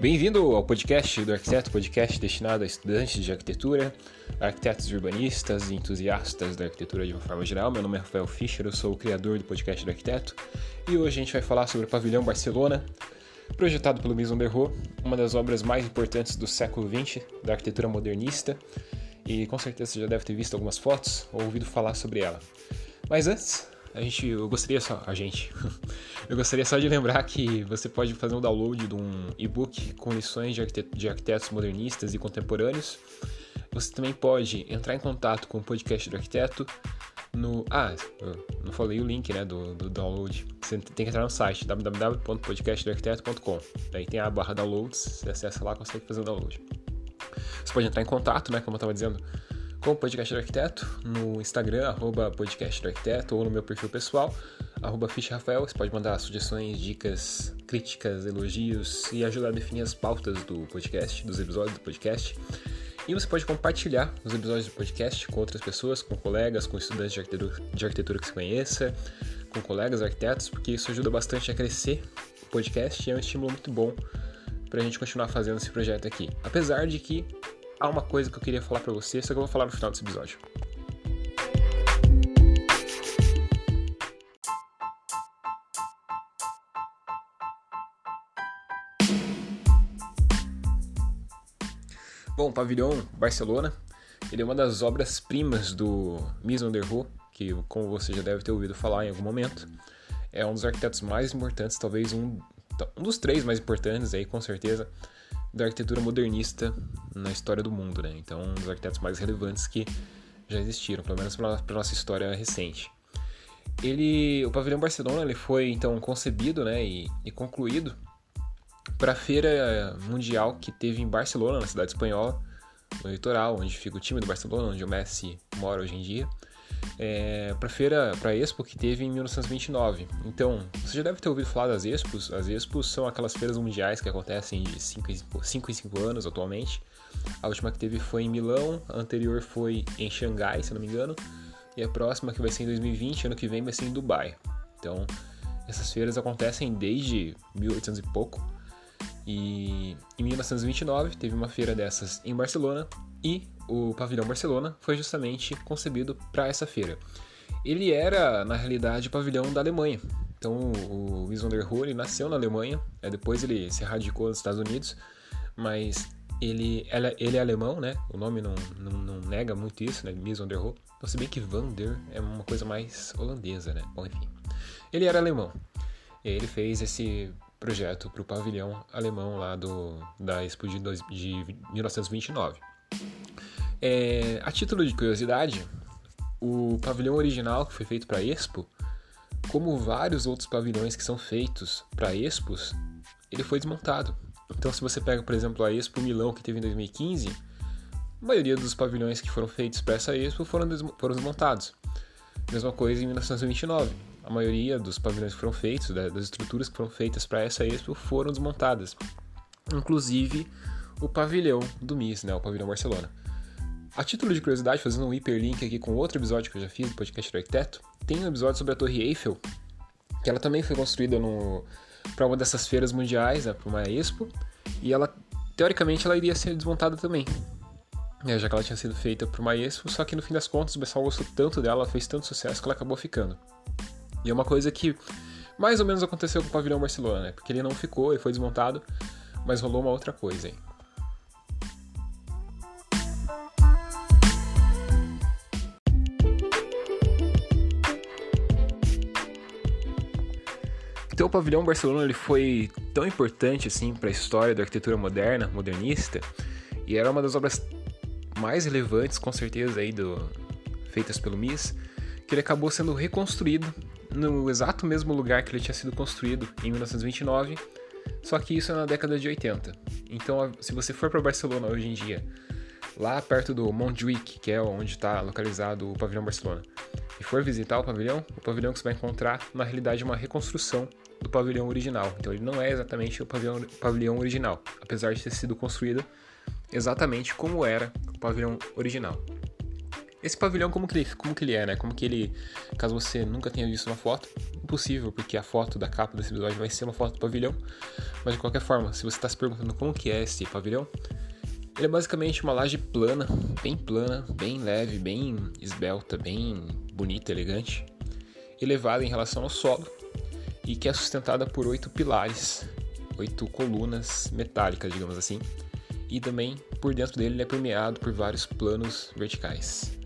Bem-vindo ao podcast do Arquiteto, podcast destinado a estudantes de arquitetura, arquitetos urbanistas e entusiastas da arquitetura de uma forma geral. Meu nome é Rafael Fischer, eu sou o criador do podcast do Arquiteto e hoje a gente vai falar sobre o Pavilhão Barcelona, projetado pelo der Rohe, uma das obras mais importantes do século XX da arquitetura modernista e com certeza você já deve ter visto algumas fotos ou ouvido falar sobre ela. Mas antes, a gente, eu gostaria só, a gente, eu gostaria só de lembrar que você pode fazer um download de um e-book com lições de, arquitetos, de arquitetos modernistas e contemporâneos. Você também pode entrar em contato com o podcast do arquiteto no. Ah, não falei o link né, do, do download. Você tem que entrar no site www.podcastdoarquiteto.com. Daí tem a barra downloads, você acessa lá e consegue fazer o download. Você pode entrar em contato, né, como eu estava dizendo, com o Podcast do Arquiteto no Instagram, arroba Podcast do Arquiteto, ou no meu perfil pessoal, arroba Rafael. Você pode mandar sugestões, dicas, críticas, elogios e ajudar a definir as pautas do podcast, dos episódios do podcast. E você pode compartilhar os episódios do podcast com outras pessoas, com colegas, com estudantes de arquitetura, de arquitetura que você conheça, com colegas arquitetos, porque isso ajuda bastante a crescer o podcast e é um estímulo muito bom para a gente continuar fazendo esse projeto aqui. Apesar de que há uma coisa que eu queria falar para você, só que eu vou falar no final desse episódio. Bom, Pavilhão Barcelona, ele é uma das obras-primas do Mies van der Rohe, que como você já deve ter ouvido falar em algum momento, é um dos arquitetos mais importantes, talvez um, um dos três mais importantes aí, com certeza, da arquitetura modernista na história do mundo, né? Então, um dos arquitetos mais relevantes que já existiram, pelo menos para a nossa história recente. Ele, o pavilhão Barcelona, ele foi então concebido, né, e, e concluído para a feira mundial que teve em Barcelona, na cidade espanhola, no litoral, onde fica o time do Barcelona, onde o Messi mora hoje em dia é, para feira, para Expo que teve em 1929. Então, você já deve ter ouvido falar das Expos. As Expos são aquelas feiras mundiais que acontecem de 5 em 5 anos atualmente. A última que teve foi em Milão, a anterior foi em Xangai, se não me engano, e a próxima que vai ser em 2020, ano que vem vai ser em Dubai. Então, essas feiras acontecem desde 1800 e pouco. E em 1929 teve uma feira dessas em Barcelona e o pavilhão Barcelona foi justamente concebido para essa feira. Ele era, na realidade, o pavilhão da Alemanha. Então, o Mies van der Rohe nasceu na Alemanha, é, depois ele se radicou nos Estados Unidos, mas ele, ele é alemão, né? O nome não, não, não nega muito isso, né? Mies van der Rohe. Então, se bem que van der é uma coisa mais holandesa, né? Bom, enfim. Ele era alemão. Ele fez esse projeto para o pavilhão alemão lá do, da Expo de, de 1929. É, a título de curiosidade, o pavilhão original que foi feito para Expo, como vários outros pavilhões que são feitos para Expos, ele foi desmontado. Então, se você pega, por exemplo, a Expo Milão que teve em 2015, a maioria dos pavilhões que foram feitos para essa Expo foram, foram desmontados. Mesma coisa em 1929. A maioria dos pavilhões que foram feitos, das estruturas que foram feitas para essa Expo, foram desmontadas. Inclusive o pavilhão do MIS, né, o pavilhão Barcelona. A título de curiosidade, fazendo um hiperlink aqui com outro episódio que eu já fiz do podcast do arquiteto, tem um episódio sobre a Torre Eiffel, que ela também foi construída para uma dessas feiras mundiais, né, para uma Expo, e ela, teoricamente, ela iria ser desmontada também. É, já que ela tinha sido feita para uma Expo, só que no fim das contas o pessoal gostou tanto dela, fez tanto sucesso que ela acabou ficando. E é uma coisa que mais ou menos aconteceu com o pavilhão Barcelona, né? Porque ele não ficou, ele foi desmontado, mas rolou uma outra coisa aí. Então o pavilhão Barcelona ele foi tão importante assim para a história da arquitetura moderna, modernista, e era uma das obras mais relevantes, com certeza, aí do, feitas pelo MIS, que ele acabou sendo reconstruído no exato mesmo lugar que ele tinha sido construído em 1929, só que isso é na década de 80. Então, se você for para Barcelona hoje em dia, lá perto do Montjuic, que é onde está localizado o pavilhão Barcelona, e for visitar o pavilhão, o pavilhão que você vai encontrar, na realidade, é uma reconstrução do pavilhão original. Então ele não é exatamente o pavilhão, pavilhão original, apesar de ter sido construído exatamente como era o pavilhão original. esse pavilhão, como que, ele, como que ele é, né? Como que ele, caso você nunca tenha visto uma foto, impossível, porque a foto da capa desse episódio vai ser uma foto do pavilhão. Mas de qualquer forma, se você está se perguntando como que é esse pavilhão, ele é basicamente uma laje plana, bem plana, bem leve, bem esbelta, bem bonita, elegante, elevada em relação ao solo e que é sustentada por oito pilares, oito colunas metálicas, digamos assim, e também por dentro dele ele é permeado por vários planos verticais.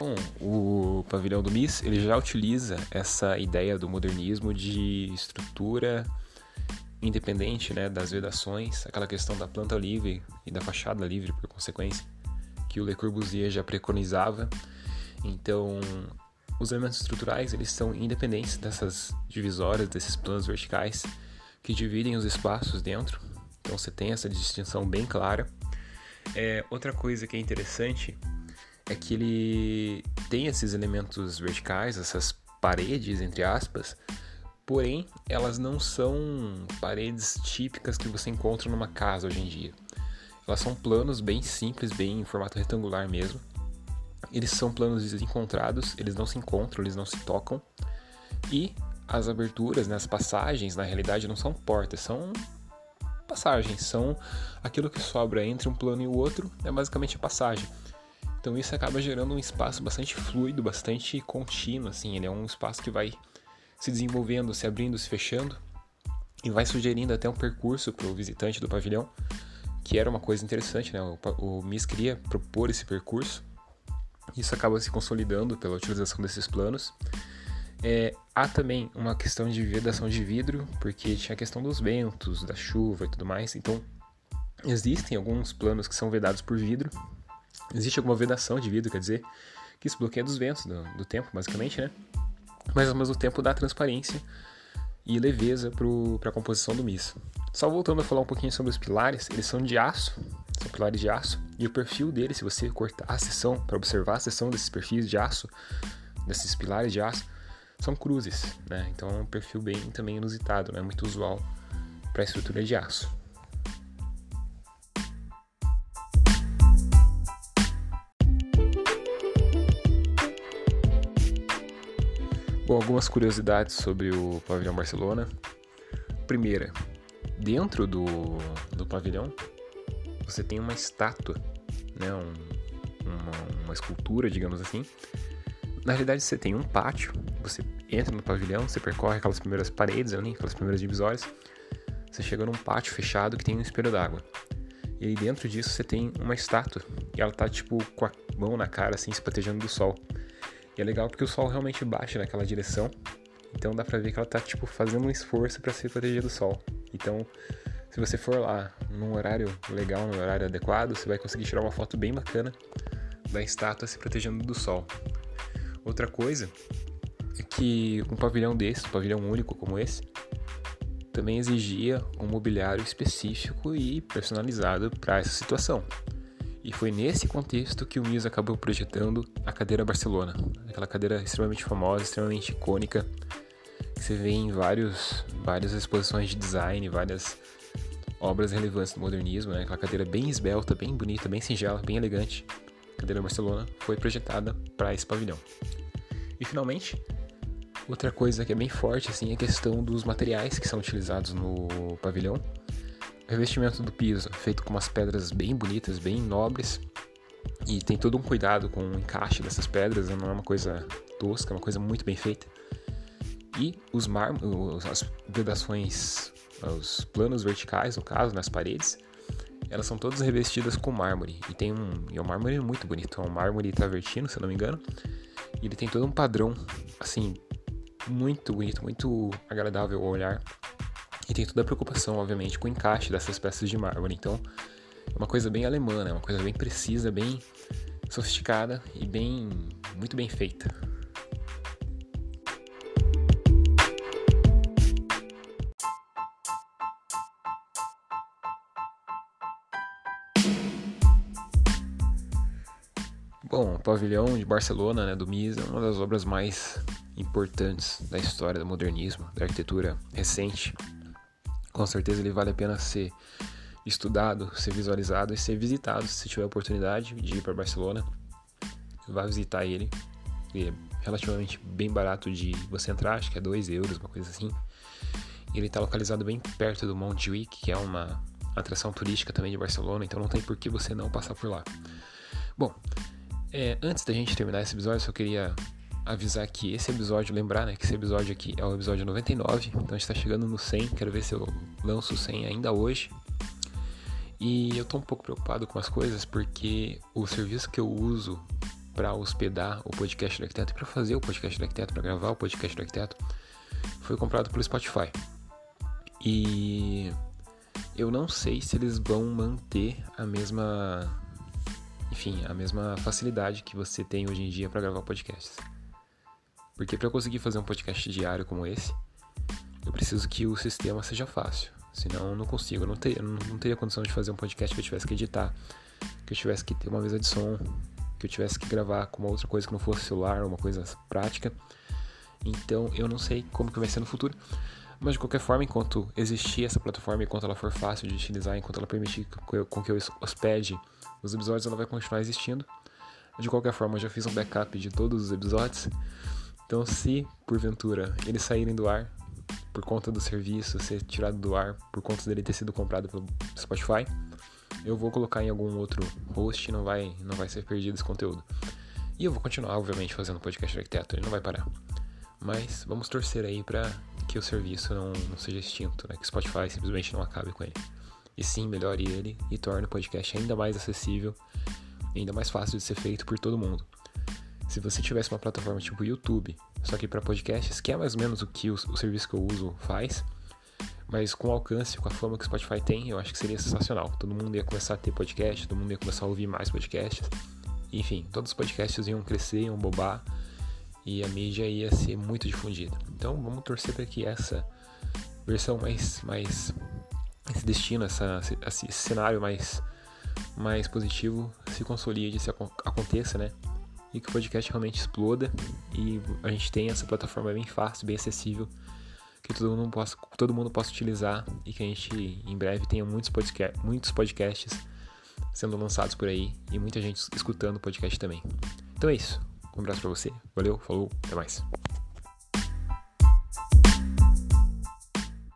Bom, o pavilhão do MIS ele já utiliza essa ideia do modernismo de estrutura independente né, das vedações, aquela questão da planta livre e da fachada livre por consequência, que o Le Corbusier já preconizava. Então, os elementos estruturais eles são independentes dessas divisórias, desses planos verticais que dividem os espaços dentro. Então, você tem essa distinção bem clara. É, outra coisa que é interessante é que ele tem esses elementos verticais, essas paredes, entre aspas, porém elas não são paredes típicas que você encontra numa casa hoje em dia. Elas são planos bem simples, bem em formato retangular mesmo. Eles são planos desencontrados, eles não se encontram, eles não se tocam. E as aberturas, né, as passagens, na realidade não são portas, são passagens, são aquilo que sobra entre um plano e o outro, é basicamente a passagem. Então isso acaba gerando um espaço bastante fluido, bastante contínuo, assim, ele é um espaço que vai se desenvolvendo, se abrindo, se fechando e vai sugerindo até um percurso para o visitante do pavilhão, que era uma coisa interessante, né? O, o MIS queria propor esse percurso, isso acaba se consolidando pela utilização desses planos. É, há também uma questão de vedação de vidro, porque tinha a questão dos ventos, da chuva e tudo mais, então existem alguns planos que são vedados por vidro, Existe alguma vedação de vidro, quer dizer, que isso bloqueia dos ventos do, do tempo, basicamente, né? Mas ao mesmo tempo dá transparência e leveza para a composição do misto. Só voltando a falar um pouquinho sobre os pilares, eles são de aço, são pilares de aço, e o perfil deles, se você cortar a seção para observar a seção desses perfis de aço, desses pilares de aço, são cruzes, né? Então é um perfil bem também inusitado, não é muito usual para estrutura de aço. Bom, algumas curiosidades sobre o pavilhão Barcelona. Primeira, dentro do, do pavilhão você tem uma estátua, né, um, uma, uma escultura, digamos assim. Na realidade, você tem um pátio, você entra no pavilhão, você percorre aquelas primeiras paredes ali, aquelas primeiras divisórias, você chega num pátio fechado que tem um espelho d'água. E aí dentro disso você tem uma estátua, e ela tá tipo com a mão na cara, assim, se protegendo do sol. E é legal porque o sol realmente bate naquela direção. Então dá pra ver que ela tá, tipo, fazendo um esforço para se proteger do sol. Então, se você for lá num horário legal, num horário adequado, você vai conseguir tirar uma foto bem bacana da estátua se protegendo do sol. Outra coisa é que um pavilhão desse, um pavilhão único como esse, também exigia um mobiliário específico e personalizado para essa situação. E foi nesse contexto que o Mies acabou projetando a cadeira Barcelona, aquela cadeira extremamente famosa, extremamente icônica, que você vê em vários, várias exposições de design, várias obras relevantes do modernismo, né? aquela cadeira bem esbelta, bem bonita, bem singela, bem elegante. A cadeira Barcelona foi projetada para esse pavilhão. E finalmente, outra coisa que é bem forte assim é a questão dos materiais que são utilizados no pavilhão revestimento do piso, feito com umas pedras bem bonitas, bem nobres. E tem todo um cuidado com o encaixe dessas pedras, né? não é uma coisa tosca, é uma coisa muito bem feita. E os mármores, as vedações, os planos verticais, no caso, nas paredes, elas são todas revestidas com mármore. E tem um, e é um mármore muito bonito, é um mármore travertino, se não me engano. E ele tem todo um padrão, assim, muito bonito, muito agradável ao olhar. E tem toda a preocupação, obviamente, com o encaixe dessas peças de mármore. Então, é uma coisa bem alemã, é uma coisa bem precisa, bem sofisticada e bem muito bem feita. Bom, o pavilhão de Barcelona, né, do MIS, é uma das obras mais importantes da história do modernismo, da arquitetura recente. Com certeza ele vale a pena ser estudado, ser visualizado e ser visitado se tiver oportunidade de ir para Barcelona. Vá visitar ele. Ele é relativamente bem barato de você entrar, acho que é 2 euros, uma coisa assim. Ele está localizado bem perto do Montjuic, que é uma atração turística também de Barcelona, então não tem por que você não passar por lá. Bom, é, antes da gente terminar esse episódio, só queria avisar que esse episódio, lembrar né, que esse episódio aqui é o episódio 99, então a gente está chegando no 100, quero ver se eu lanço o 100 ainda hoje. E eu tô um pouco preocupado com as coisas porque o serviço que eu uso para hospedar o podcast do arquiteto para fazer o podcast do arquiteto, para gravar o podcast do arquiteto, foi comprado pelo Spotify. E eu não sei se eles vão manter a mesma, enfim, a mesma facilidade que você tem hoje em dia para gravar podcasts. Porque para eu conseguir fazer um podcast diário como esse, eu preciso que o sistema seja fácil. Senão eu não consigo, eu não teria, não teria condição de fazer um podcast que eu tivesse que editar, que eu tivesse que ter uma mesa de som, que eu tivesse que gravar com uma outra coisa que não fosse celular, uma coisa prática. Então eu não sei como que vai ser no futuro. Mas de qualquer forma, enquanto existir essa plataforma, enquanto ela for fácil de utilizar, enquanto ela permitir com que eu hospede os episódios, ela vai continuar existindo. De qualquer forma, eu já fiz um backup de todos os episódios. Então, se porventura eles saírem do ar por conta do serviço ser tirado do ar, por conta dele ter sido comprado pelo Spotify, eu vou colocar em algum outro host, não vai, não vai ser perdido esse conteúdo. E eu vou continuar, obviamente, fazendo podcast arquiteto, ele não vai parar. Mas vamos torcer aí para que o serviço não, não seja extinto, né? que o Spotify simplesmente não acabe com ele. E sim, melhore ele e torne o podcast ainda mais acessível ainda mais fácil de ser feito por todo mundo. Se você tivesse uma plataforma tipo YouTube, só que para podcasts, que é mais ou menos o que o, o serviço que eu uso faz, mas com o alcance, com a fama que o Spotify tem, eu acho que seria sensacional. Todo mundo ia começar a ter podcast, todo mundo ia começar a ouvir mais podcasts. Enfim, todos os podcasts iam crescer, iam bobar e a mídia ia ser muito difundida. Então vamos torcer para que essa versão mais, mais esse destino, essa, esse cenário mais, mais positivo se consolide, se aconteça, né? E que o podcast realmente exploda e a gente tenha essa plataforma bem fácil, bem acessível que todo mundo possa, todo mundo possa utilizar e que a gente em breve tenha muitos, podcast, muitos podcasts sendo lançados por aí e muita gente escutando o podcast também. Então é isso. Um abraço para você. Valeu, falou, até mais.